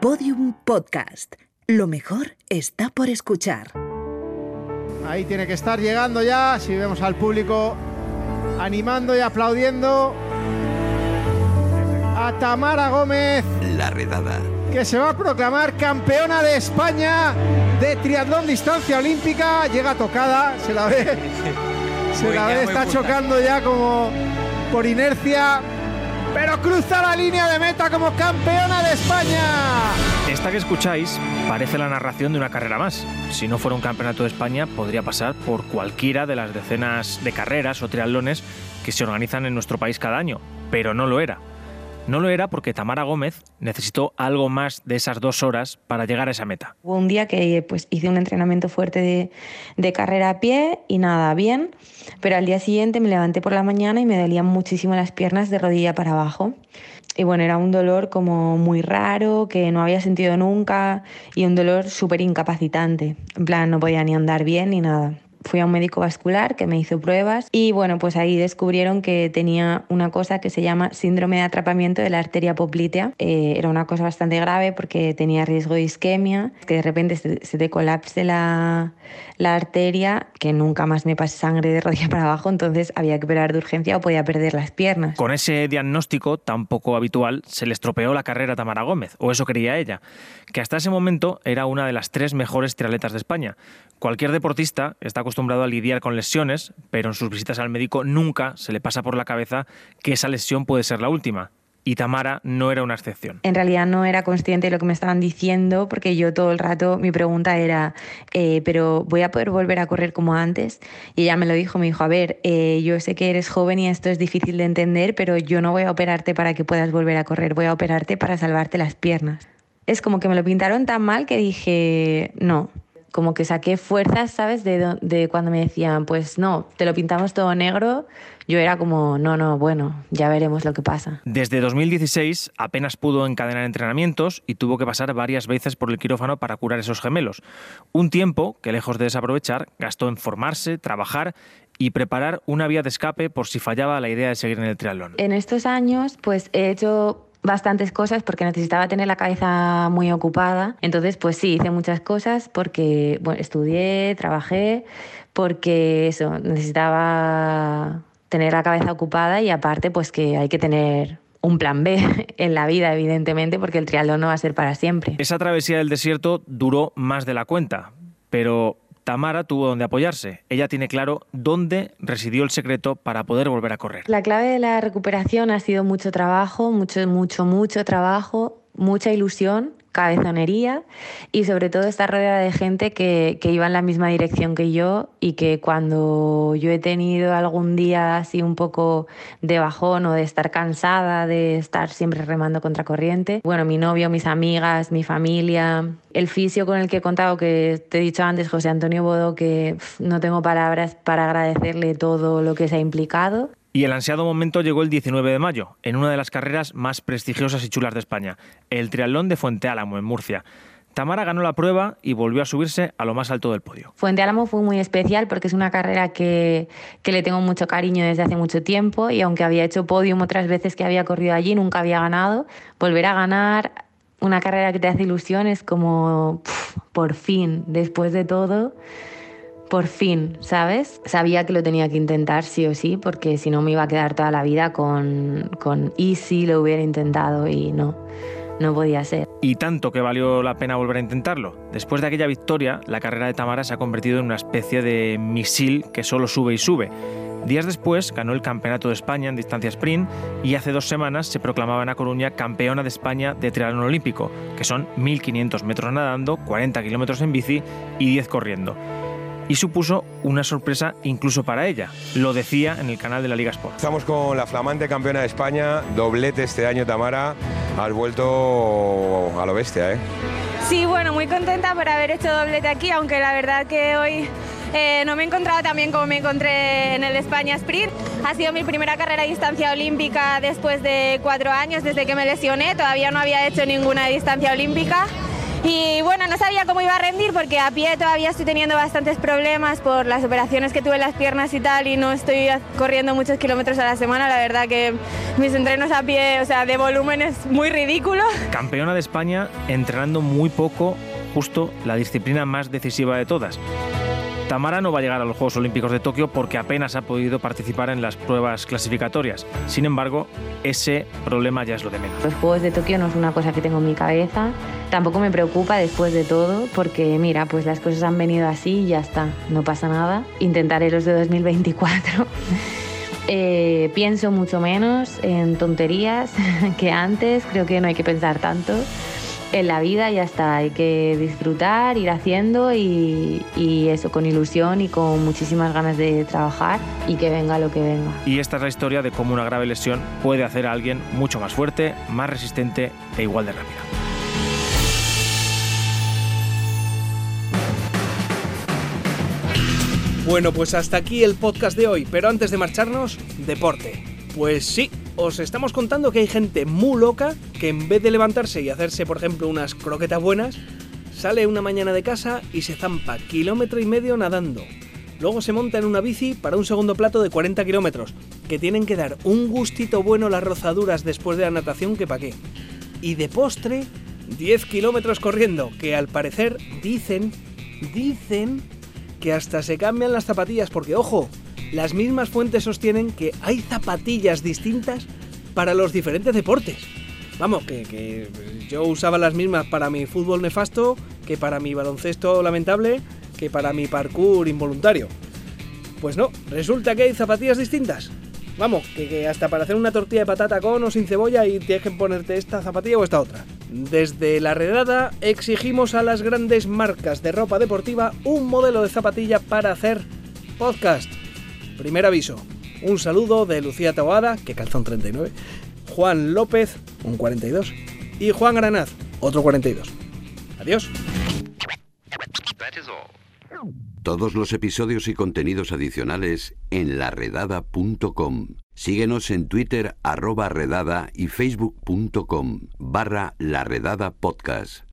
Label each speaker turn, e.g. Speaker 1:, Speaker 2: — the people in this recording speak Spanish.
Speaker 1: Podium Podcast. Lo mejor está por escuchar.
Speaker 2: Ahí tiene que estar llegando ya, si vemos al público animando y aplaudiendo a Tamara Gómez.
Speaker 3: La redada.
Speaker 2: Que se va a proclamar campeona de España de triatlón distancia olímpica. Llega tocada, se la ve. Se la ve, está chocando ya como por inercia. Pero cruza la línea de meta como campeona de España.
Speaker 4: Esta que escucháis parece la narración de una carrera más. Si no fuera un campeonato de España, podría pasar por cualquiera de las decenas de carreras o triatlones que se organizan en nuestro país cada año. Pero no lo era. No lo era porque Tamara Gómez necesitó algo más de esas dos horas para llegar a esa meta.
Speaker 5: Hubo un día que pues, hice un entrenamiento fuerte de, carrera a pie y nada, bien, pero al día siguiente me levanté por la mañana y me dolían muchísimo las piernas de rodilla para abajo. Y bueno, era un dolor como muy raro, que no había sentido nunca y un dolor súper incapacitante. En plan, no podía ni andar bien ni nada fui a un médico vascular que me hizo pruebas y bueno, pues ahí descubrieron que tenía una cosa que se llama síndrome de atrapamiento de la arteria poplitea. Eh, era una cosa bastante grave porque tenía riesgo de isquemia, que de repente se, se te colapse la, la arteria, que nunca más me pase sangre de rodilla para abajo, entonces había que operar de urgencia o podía perder las piernas.
Speaker 4: Con ese diagnóstico tan poco habitual se le estropeó la carrera a Tamara Gómez, o eso quería ella, que hasta ese momento era una de las tres mejores triatletas de España. Cualquier deportista está acostumbrado a lidiar con lesiones, pero en sus visitas al médico nunca se le pasa por la cabeza que esa lesión puede ser la última y Tamara no era una excepción.
Speaker 5: En realidad no era consciente de lo que me estaban diciendo porque yo todo el rato mi pregunta era, eh, pero ¿voy a poder volver a correr como antes? Y ella me lo dijo, me dijo, a ver, eh, yo sé que eres joven y esto es difícil de entender, pero yo no voy a operarte para que puedas volver a correr, voy a operarte para salvarte las piernas. Es como que me lo pintaron tan mal que dije, no, como que saqué fuerzas, ¿sabes? De, de, cuando me decían, pues no, te lo pintamos todo negro. Yo era como, no, no, bueno, ya veremos lo que pasa.
Speaker 4: Desde 2016 apenas pudo encadenar entrenamientos y tuvo que pasar varias veces por el quirófano para curar esos gemelos. Un tiempo que, lejos de desaprovechar, gastó en formarse, trabajar y preparar una vía de escape por si fallaba la idea de seguir en el triatlón.
Speaker 5: En estos años, pues he hecho bastantes cosas porque necesitaba tener la cabeza muy ocupada. Entonces, pues sí, hice muchas cosas porque bueno, estudié, trabajé, porque eso, necesitaba tener la cabeza ocupada y aparte, pues que hay que tener un plan B en la vida, evidentemente, porque el triatlón no va a ser para siempre.
Speaker 4: Esa travesía del desierto duró más de la cuenta, pero Tamara tuvo donde apoyarse. Ella tiene claro dónde residió el secreto para poder volver a correr.
Speaker 5: La clave de la recuperación ha sido mucho trabajo, mucho, mucho, mucho trabajo, mucha ilusión cabezonería y sobre todo estar rodeada de gente que, que, iba en la misma dirección que yo y que cuando yo he tenido algún día así un poco de bajón o de estar cansada, de estar siempre remando contra corriente, bueno, mi novio, mis amigas, mi familia, el fisio con el que he contado, que te he dicho antes, José Antonio Bodo, que no tengo palabras para agradecerle todo lo que se ha implicado.
Speaker 4: Y el ansiado momento llegó el 19 de mayo, en una de las carreras más prestigiosas y chulas de España, el Triatlón de Fuente Álamo, en Murcia. Tamara ganó la prueba y volvió a subirse a lo más alto del podio.
Speaker 5: Fuente Álamo fue muy especial porque es una carrera que, que, le tengo mucho cariño desde hace mucho tiempo y aunque había hecho podium otras veces que había corrido allí, nunca había ganado. Volver a ganar una carrera que te hace ilusión es como, por fin, después de todo, por fin, ¿sabes? Sabía que lo tenía que intentar sí o sí, porque si no me iba a quedar toda la vida con, con y si lo hubiera intentado y no, no podía ser.
Speaker 4: Y tanto que valió la pena volver a intentarlo. Después de aquella victoria, la carrera de Tamara se ha convertido en una especie de misil que solo sube y sube. Días después ganó el Campeonato de España en distancia sprint y hace dos semanas se proclamaba en A Coruña campeona de España de triatlón olímpico, que son 1.500 metros nadando, 40 kilómetros en bici y 10 corriendo y supuso una sorpresa incluso para ella. Lo decía en el canal de la Liga Sport.
Speaker 6: Estamos con la flamante campeona de España, doblete este año Tamara, has vuelto a lo bestia, ¿eh?
Speaker 7: Sí, bueno, muy contenta por haber hecho doblete aquí, aunque la verdad que hoy eh, no me he encontrado tan bien como me encontré en el España Sprint. Ha sido mi primera carrera de distancia olímpica después de cuatro años, desde que me lesioné, todavía no había hecho ninguna distancia olímpica Y bueno, no sabía cómo iba a rendir porque a pie todavía estoy teniendo bastantes problemas por las operaciones que tuve en las piernas y tal y no estoy corriendo muchos kilómetros a la semana. La verdad que mis entrenos a pie, o sea, de volumen es muy ridículo.
Speaker 4: Campeona de España entrenando muy poco, justo la disciplina más decisiva de todas. Tamara no va a llegar a los Juegos Olímpicos de Tokio porque apenas ha podido participar en las pruebas clasificatorias. Sin embargo, ese problema ya es lo de menos.
Speaker 5: Los Juegos de Tokio no es una cosa que tengo en mi cabeza. Tampoco me preocupa después de todo porque, mira, pues las cosas han venido así y ya está, no pasa nada. Intentaré los de 2024. Eh, pienso mucho menos en tonterías que antes, creo que no hay que pensar tanto en la vida ya está, hay que disfrutar, ir haciendo y, y, eso con ilusión y con muchísimas ganas de trabajar y que venga lo que venga.
Speaker 4: Y esta es la historia de cómo una grave lesión puede hacer a alguien mucho más fuerte, más resistente e igual de rápido.
Speaker 3: Bueno, pues hasta aquí el podcast de hoy, pero antes de marcharnos, deporte. Pues sí, os estamos contando que hay gente muy loca que en vez de levantarse y hacerse, por ejemplo, unas croquetas buenas, sale una mañana de casa y se zampa kilómetro y medio nadando. Luego se monta en una bici para un segundo plato de 40 kilómetros, que tienen que dar un gustito bueno las rozaduras después de la natación que pa' qué. Y de postre, 10 kilómetros corriendo, que al parecer dicen, dicen que hasta se cambian las zapatillas, porque ojo, las mismas fuentes sostienen que hay zapatillas distintas para los diferentes deportes. Vamos, que, yo usaba las mismas para mi fútbol nefasto, que para mi baloncesto lamentable, que para mi parkour involuntario. Pues no, resulta que hay zapatillas distintas. Vamos, que, que, hasta para hacer una tortilla de patata con o sin cebolla y tienes que ponerte esta zapatilla o esta otra. Desde la redada exigimos a las grandes marcas de ropa deportiva un modelo de zapatilla para hacer podcast. Primer aviso. Un saludo de Lucía Taboada, que calza un 39, Juan López, un 42, y Juan Granaz, otro 42. Adiós.
Speaker 8: Todos los episodios y contenidos adicionales en laredada.com. Síguenos en Twitter arroba redada y facebook.com barra laredada podcast.